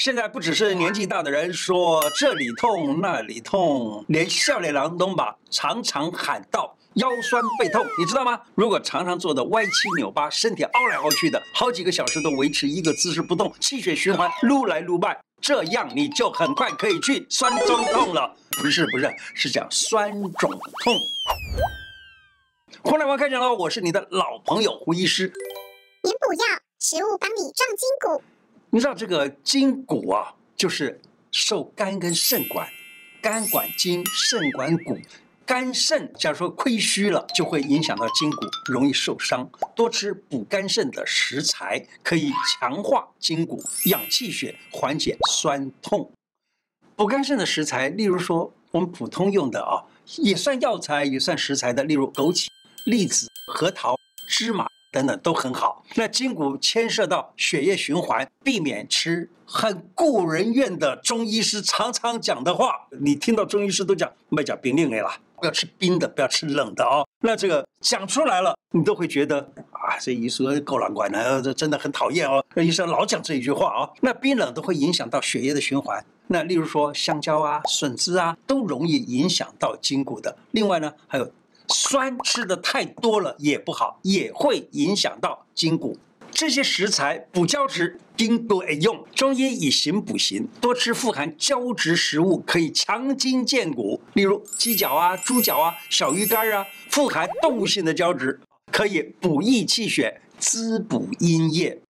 现在不只是年纪大的人说这里痛那里痛，连笑脸郎都把常常喊到腰酸背痛，你知道吗？如果常常坐的歪七扭八，身体凹来凹去的，好几个小时都维持一个姿势不动，气血循环撸来撸去，这样你就很快可以去酸中痛了。不是不是，是讲酸肿痛。胡乃文开讲了，我是你的老朋友胡医师。您补药，食物帮你壮筋骨。你知道这个筋骨啊，就是受肝跟肾管，肝管筋，肾管骨。肝肾假如说亏虚了，就会影响到筋骨，容易受伤。多吃补肝肾的食材，可以强化筋骨，养气血，缓解酸痛。补肝肾的食材，例如说我们普通用的啊，也算药材，也算食材的，例如枸杞、栗子、核桃、芝麻等等都很好。那筋骨牵涉到血液循环，避免吃很顾人怨的中医师常常讲的话。你听到中医师都讲，没讲冰令的啦。不要吃冰的，不要吃冷的哦。那这个讲出来了，你都会觉得啊，这医生够难管的，这真的很讨厌哦。那医生老讲这一句话啊、哦，那冰冷都会影响到血液的循环。那例如说香蕉啊、笋子啊，都容易影响到筋骨的。另外呢，还有酸吃的太多了也不好，也会影响到筋骨。这些食材补胶质，丁多爱用。中医以形补形，多吃富含胶质食物可以强筋健骨，例如鸡脚啊、猪脚啊、小鱼干啊，富含动物性的胶质，可以补益气血、滋补阴液。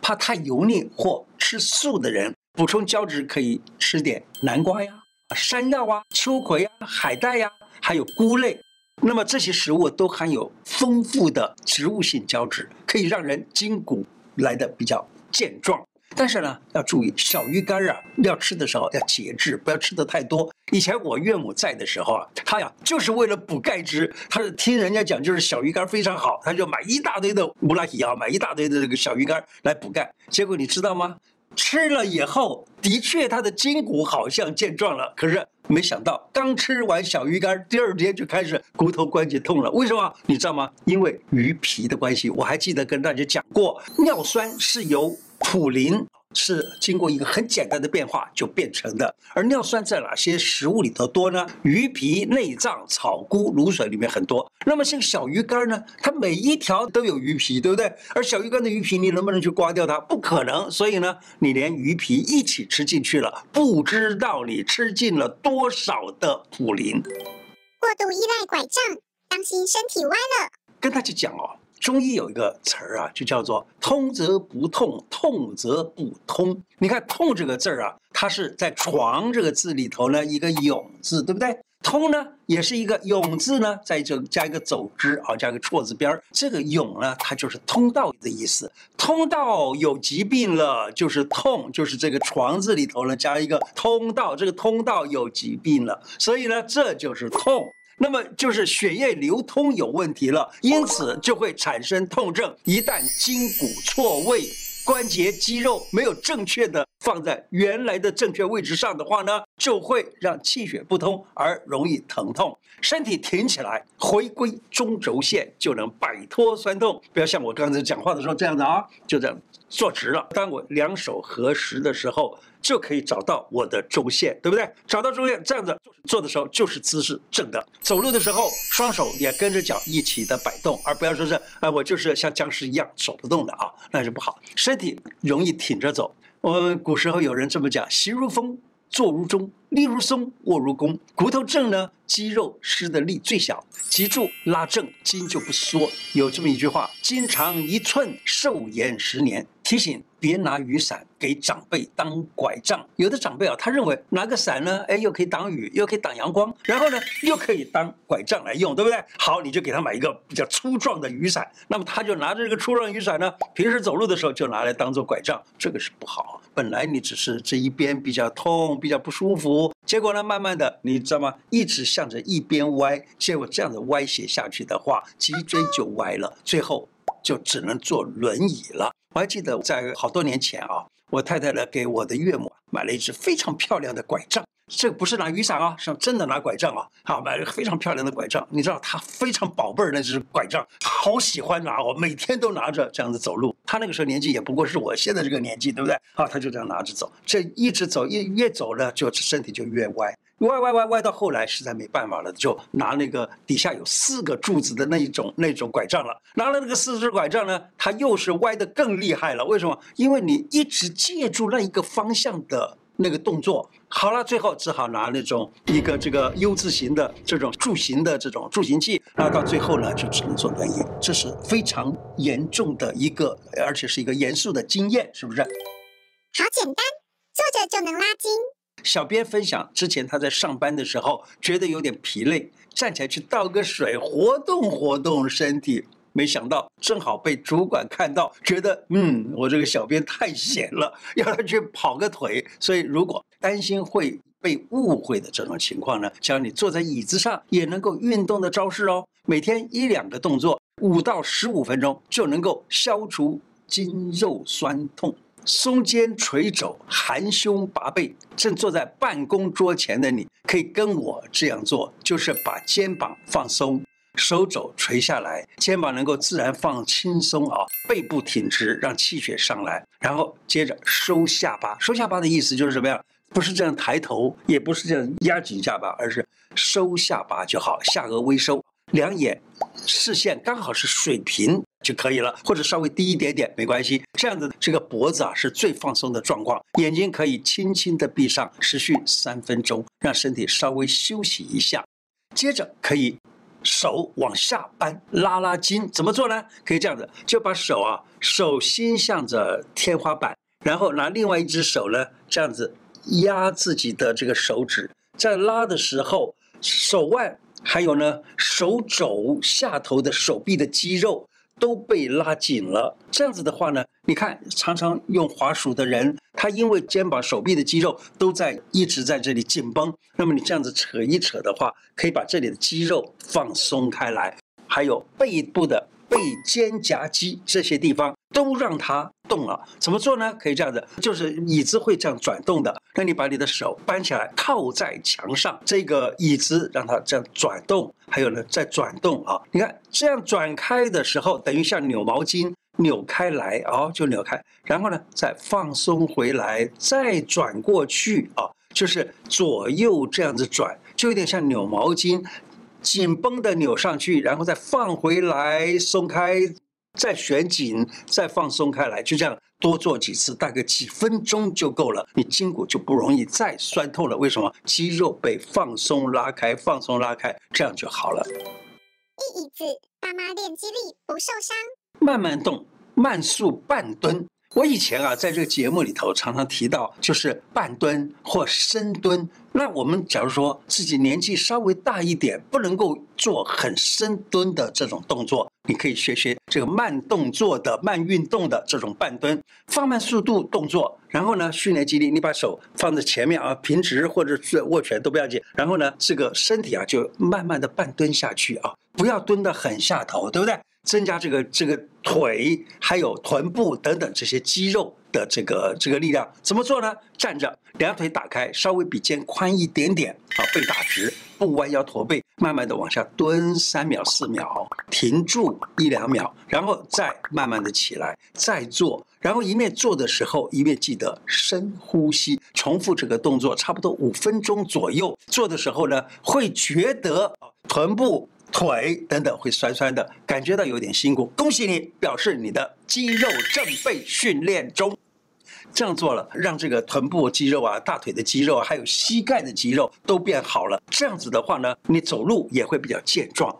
怕太油腻或吃素的人，补充胶质可以吃点南瓜呀、山药啊、秋葵啊、海带呀，还有菇类。那么这些食物都含有丰富的植物性胶质，可以让人筋骨来得比较健壮。但是呢，要注意小鱼干啊，要吃的时候要节制，不要吃的太多。以前我岳母在的时候啊，她呀就是为了补钙质，她是听人家讲就是小鱼干非常好，她就买一大堆的乌拉提啊，买一大堆的这个小鱼干来补钙。结果你知道吗？吃了以后，的确他的筋骨好像健壮了，可是。没想到刚吃完小鱼干，第二天就开始骨头关节痛了。为什么？你知道吗？因为鱼皮的关系。我还记得跟大家讲过，尿酸是由普林。是经过一个很简单的变化就变成的，而尿酸在哪些食物里头多呢？鱼皮、内脏、草菇、卤水里面很多。那么像小鱼干呢？它每一条都有鱼皮，对不对？而小鱼干的鱼皮你能不能去刮掉它？不可能。所以呢，你连鱼皮一起吃进去了，不知道你吃进了多少的普林。过度依赖拐杖，当心身体歪了。跟大家讲哦。中医有一个词儿啊，就叫做“通则不痛，痛则不通”。你看“痛”这个字儿啊，它是在“床”这个字里头呢，一个“勇”字，对不对？“通”呢，也是一个“勇”字呢，在这加一个走之啊，加一个错字边儿。这个“勇”呢，它就是通道的意思。通道有疾病了，就是痛，就是这个“床”字里头呢，加一个通道，这个通道有疾病了，所以呢，这就是痛。那么就是血液流通有问题了，因此就会产生痛症。一旦筋骨错位，关节肌肉没有正确的放在原来的正确位置上的话呢，就会让气血不通而容易疼痛。身体挺起来，回归中轴线，就能摆脱酸痛。不要像我刚才讲话的时候这样子啊，就这样坐直了。当我两手合十的时候。就可以找到我的中线，对不对？找到中线，这样子做的时候就是姿势正的。走路的时候，双手也跟着脚一起的摆动，而不要说是，哎，我就是像僵尸一样走不动的啊，那是不好。身体容易挺着走。我们古时候有人这么讲：行如风，坐如钟，立如松，卧如弓。骨头正呢，肌肉施的力最小，脊柱拉正，筋就不缩。有这么一句话：筋长一寸，寿延十年。提醒别拿雨伞给长辈当拐杖。有的长辈啊，他认为拿个伞呢，哎，又可以挡雨，又可以挡阳光，然后呢，又可以当拐杖来用，对不对？好，你就给他买一个比较粗壮的雨伞，那么他就拿着这个粗壮雨伞呢，平时走路的时候就拿来当做拐杖，这个是不好。本来你只是这一边比较痛，比较不舒服，结果呢，慢慢的，你知道吗？一直向着一边歪，结果这样子歪斜下去的话，脊椎就歪了，最后 就只能坐轮椅了。我还记得在好多年前啊，我太太呢给我的岳母买了一只非常漂亮的拐杖。这个不是拿雨伞啊，是真的拿拐杖啊！好，买了个非常漂亮的拐杖。你知道她非常宝贝儿那只拐杖，好喜欢拿哦，每天都拿着这样子走路。她那个时候年纪也不过是我现在这个年纪，对不对？好，她就这样拿着走，这一直走，越越走呢，就身体就越歪，歪歪歪歪到后来实在没办法了，就拿那个底下有四个柱子的那一种那种拐杖了。拿了那个四只拐杖呢，它又是歪的更厉害了。为什么？因为你一直借助那一个方向的。那个动作好了，最后只好拿那种一个这个 U 字形的这种助行的这种助行器，然后到最后呢，就只能坐轮椅，这是非常严重的一个，而且是一个严肃的经验，是不是？好简单，坐着就能拉筋。小编分享之前他在上班的时候觉得有点疲累，站起来去倒个水，活动活动身体。没想到正好被主管看到，觉得嗯，我这个小编太闲了，要他去跑个腿。所以如果担心会被误会的这种情况呢，教你坐在椅子上也能够运动的招式哦。每天一两个动作，五到十五分钟就能够消除筋肉酸痛。松肩垂肘，含胸拔背。正坐在办公桌前的你，可以跟我这样做，就是把肩膀放松。手肘垂下来，肩膀能够自然放轻松啊，背部挺直，让气血上来，然后接着收下巴。收下巴的意思就是什么样？不是这样抬头，也不是这样压紧下巴，而是收下巴就好，下颚微收，两眼视线刚好是水平就可以了，或者稍微低一点点没关系。这样子，这个脖子啊是最放松的状况，眼睛可以轻轻的闭上，持续三分钟，让身体稍微休息一下，接着可以。手往下扳，拉拉筋，怎么做呢？可以这样子，就把手啊，手心向着天花板，然后拿另外一只手呢，这样子压自己的这个手指，在拉的时候，手腕还有呢，手肘下头的手臂的肌肉。都被拉紧了，这样子的话呢，你看常常用滑鼠的人，他因为肩膀、手臂的肌肉都在一直在这里紧绷，那么你这样子扯一扯的话，可以把这里的肌肉放松开来，还有背部的背肩胛肌这些地方都让它动了。怎么做呢？可以这样子，就是椅子会这样转动的，那你把你的手搬起来靠在墙上，这个椅子让它这样转动。还有呢，在转动啊，你看这样转开的时候，等于像扭毛巾扭开来哦，就扭开，然后呢再放松回来，再转过去啊，就是左右这样子转，就有点像扭毛巾，紧绷的扭上去，然后再放回来，松开。再旋紧，再放松开来，就这样多做几次，大概几分钟就够了。你筋骨就不容易再酸痛了。为什么？肌肉被放松拉开，放松拉开，这样就好了。一椅子，爸妈练肌力不受伤。慢慢动，慢速半蹲。我以前啊，在这个节目里头常常提到，就是半蹲或深蹲。那我们假如说自己年纪稍微大一点，不能够做很深蹲的这种动作，你可以学学这个慢动作的慢运动的这种半蹲，放慢速度动作，然后呢，训练肌力。你把手放在前面啊，平直或者是握拳都不要紧。然后呢，这个身体啊就慢慢的半蹲下去啊，不要蹲得很下头，对不对？增加这个这个腿还有臀部等等这些肌肉的这个这个力量，怎么做呢？站着，两腿打开，稍微比肩宽一点点，啊，背打直，不弯腰驼背，慢慢的往下蹲三秒四秒，停住一两秒，然后再慢慢的起来，再做，然后一面做的时候一面记得深呼吸，重复这个动作差不多五分钟左右。做的时候呢，会觉得臀部。腿等等会酸酸的，感觉到有点辛苦。恭喜你，表示你的肌肉正被训练中。这样做了，让这个臀部肌肉啊、大腿的肌肉，还有膝盖的肌肉都变好了。这样子的话呢，你走路也会比较健壮。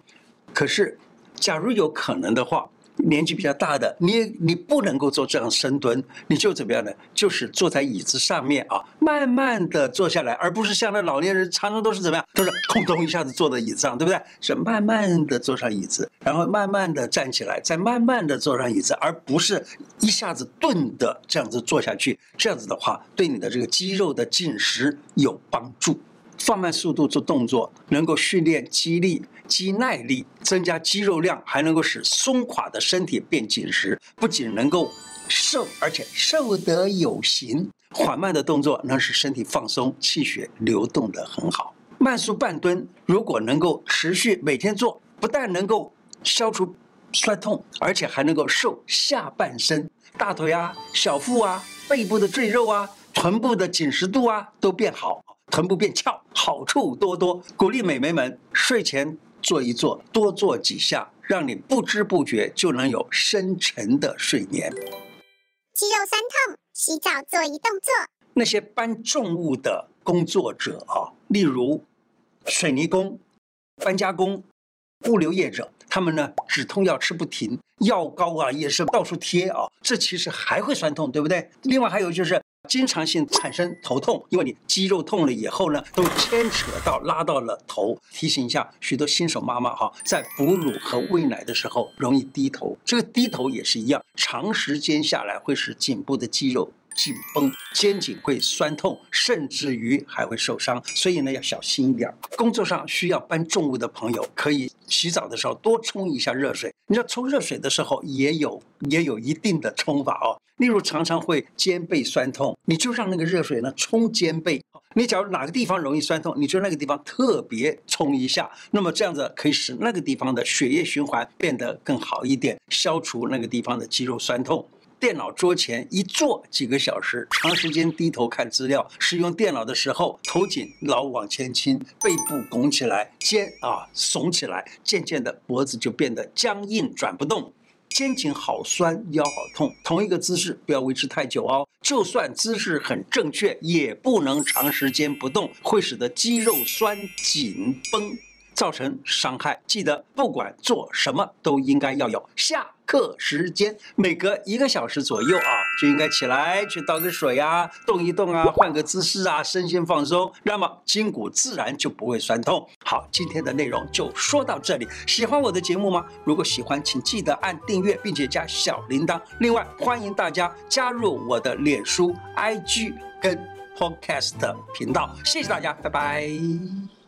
可是，假如有可能的话。年纪比较大的，你你不能够做这样深蹲，你就怎么样呢？就是坐在椅子上面啊，慢慢的坐下来，而不是像那老年人常常都是怎么样，都是空咚一下子坐在椅子上，对不对？是慢慢的坐上椅子，然后慢慢的站起来，再慢慢的坐上椅子，而不是一下子顿的这样子坐下去。这样子的话，对你的这个肌肉的紧实有帮助。放慢速度做动作，能够训练肌力、肌耐力，增加肌肉量，还能够使松垮的身体变紧实。不仅能够瘦，而且瘦得有型。缓慢的动作能使身体放松，气血流动得很好。慢速半蹲如果能够持续每天做，不但能够消除酸痛，而且还能够瘦下半身，大腿啊、小腹啊、背部的赘肉啊、臀部的紧实度啊都变好，臀部变翘，好处多多。鼓励美眉们睡前做一做，多做几下，让你不知不觉就能有深沉的睡眠。肌肉酸痛，洗澡做一动作。那些搬重物的工作者啊，例如水泥工、搬家工、物流业者，他们呢止痛药吃不停，药膏啊也是到处贴啊，这其实还会酸痛，对不对？另外还有就是。经常性产生头痛，因为你肌肉痛了以后呢，都牵扯到拉到了头。提醒一下许多新手妈妈哈，在哺乳和喂奶的时候容易低头，这个低头也是一样，长时间下来会使颈部的肌肉紧绷，肩颈会酸痛，甚至于还会受伤。所以呢，要小心一点。工作上需要搬重物的朋友，可以洗澡的时候多冲一下热水。你要冲热水的时候，也有也有一定的冲法哦。例如常常会肩背酸痛，你就让那个热水呢冲肩背。你假如哪个地方容易酸痛，你就那个地方特别冲一下，那么这样子可以使那个地方的血液循环变得更好一点，消除那个地方的肌肉酸痛。电脑桌前一坐几个小时，长时间低头看资料，使用电脑的时候头颈老往前倾，背部拱起来，肩啊耸起来，渐渐的脖子就变得僵硬转不动。肩颈好酸，腰好痛，同一个姿势不要维持太久哦。就算姿势很正确，也不能长时间不动，会使得肌肉酸紧绷，造成伤害。记得不管做什么，都应该要有下课时间，每隔一个小时左右啊，就应该起来去倒个水啊，动一动啊，换个姿势啊，身心放松，那么筋骨自然就不会酸痛。好，今天的内容就说到这里。喜欢我的节目吗？如果喜欢，请记得按订阅，并且加小铃铛。另外，欢迎大家加入我的脸书、IG 跟 Podcast 频道。谢谢大家，拜拜。